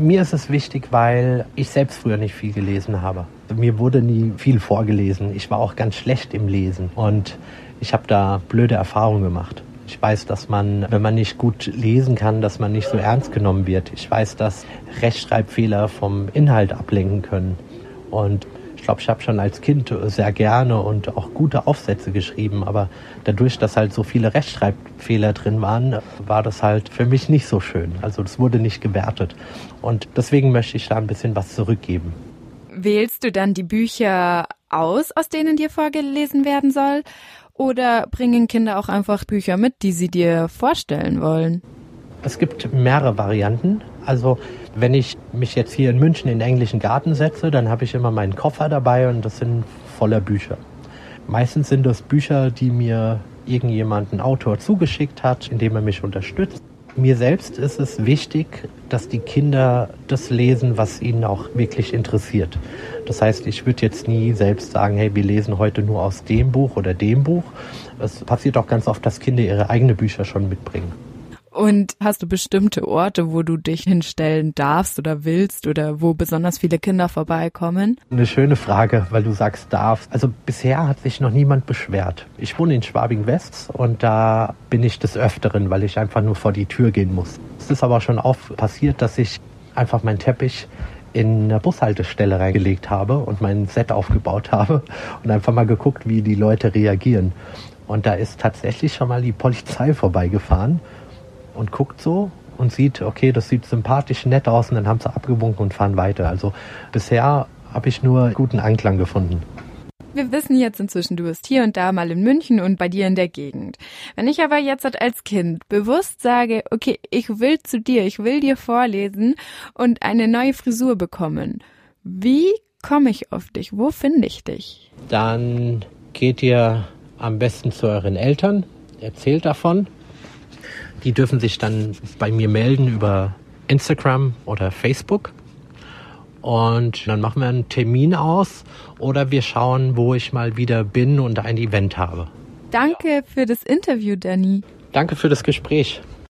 Mir ist es wichtig, weil ich selbst früher nicht viel gelesen habe. Mir wurde nie viel vorgelesen. Ich war auch ganz schlecht im Lesen und ich habe da blöde Erfahrungen gemacht. Ich weiß, dass man, wenn man nicht gut lesen kann, dass man nicht so ernst genommen wird. Ich weiß, dass Rechtschreibfehler vom Inhalt ablenken können. Und ich glaube, ich habe schon als Kind sehr gerne und auch gute Aufsätze geschrieben, aber dadurch, dass halt so viele Rechtschreibfehler drin waren, war das halt für mich nicht so schön. Also das wurde nicht gewertet. Und deswegen möchte ich da ein bisschen was zurückgeben. Wählst du dann die Bücher aus, aus denen dir vorgelesen werden soll? Oder bringen Kinder auch einfach Bücher mit, die sie dir vorstellen wollen? Es gibt mehrere Varianten. Also wenn ich mich jetzt hier in München in den englischen Garten setze, dann habe ich immer meinen Koffer dabei und das sind voller Bücher. Meistens sind das Bücher, die mir irgendjemand, ein Autor zugeschickt hat, indem er mich unterstützt. Mir selbst ist es wichtig, dass die Kinder das lesen, was ihnen auch wirklich interessiert. Das heißt, ich würde jetzt nie selbst sagen, hey, wir lesen heute nur aus dem Buch oder dem Buch. Es passiert auch ganz oft, dass Kinder ihre eigenen Bücher schon mitbringen. Und hast du bestimmte Orte, wo du dich hinstellen darfst oder willst oder wo besonders viele Kinder vorbeikommen? Eine schöne Frage, weil du sagst darfst. Also bisher hat sich noch niemand beschwert. Ich wohne in Schwabing West und da bin ich des Öfteren, weil ich einfach nur vor die Tür gehen muss. Es ist aber schon oft passiert, dass ich einfach meinen Teppich in eine Bushaltestelle reingelegt habe und mein Set aufgebaut habe und einfach mal geguckt, wie die Leute reagieren. Und da ist tatsächlich schon mal die Polizei vorbeigefahren und guckt so und sieht, okay, das sieht sympathisch nett aus und dann haben sie abgewunken und fahren weiter. Also bisher habe ich nur guten Anklang gefunden. Wir wissen jetzt inzwischen, du bist hier und da mal in München und bei dir in der Gegend. Wenn ich aber jetzt als Kind bewusst sage, okay, ich will zu dir, ich will dir vorlesen und eine neue Frisur bekommen, wie komme ich auf dich? Wo finde ich dich? Dann geht ihr am besten zu euren Eltern, erzählt davon die dürfen sich dann bei mir melden über Instagram oder Facebook. Und dann machen wir einen Termin aus oder wir schauen, wo ich mal wieder bin und ein Event habe. Danke für das Interview, Danny. Danke für das Gespräch.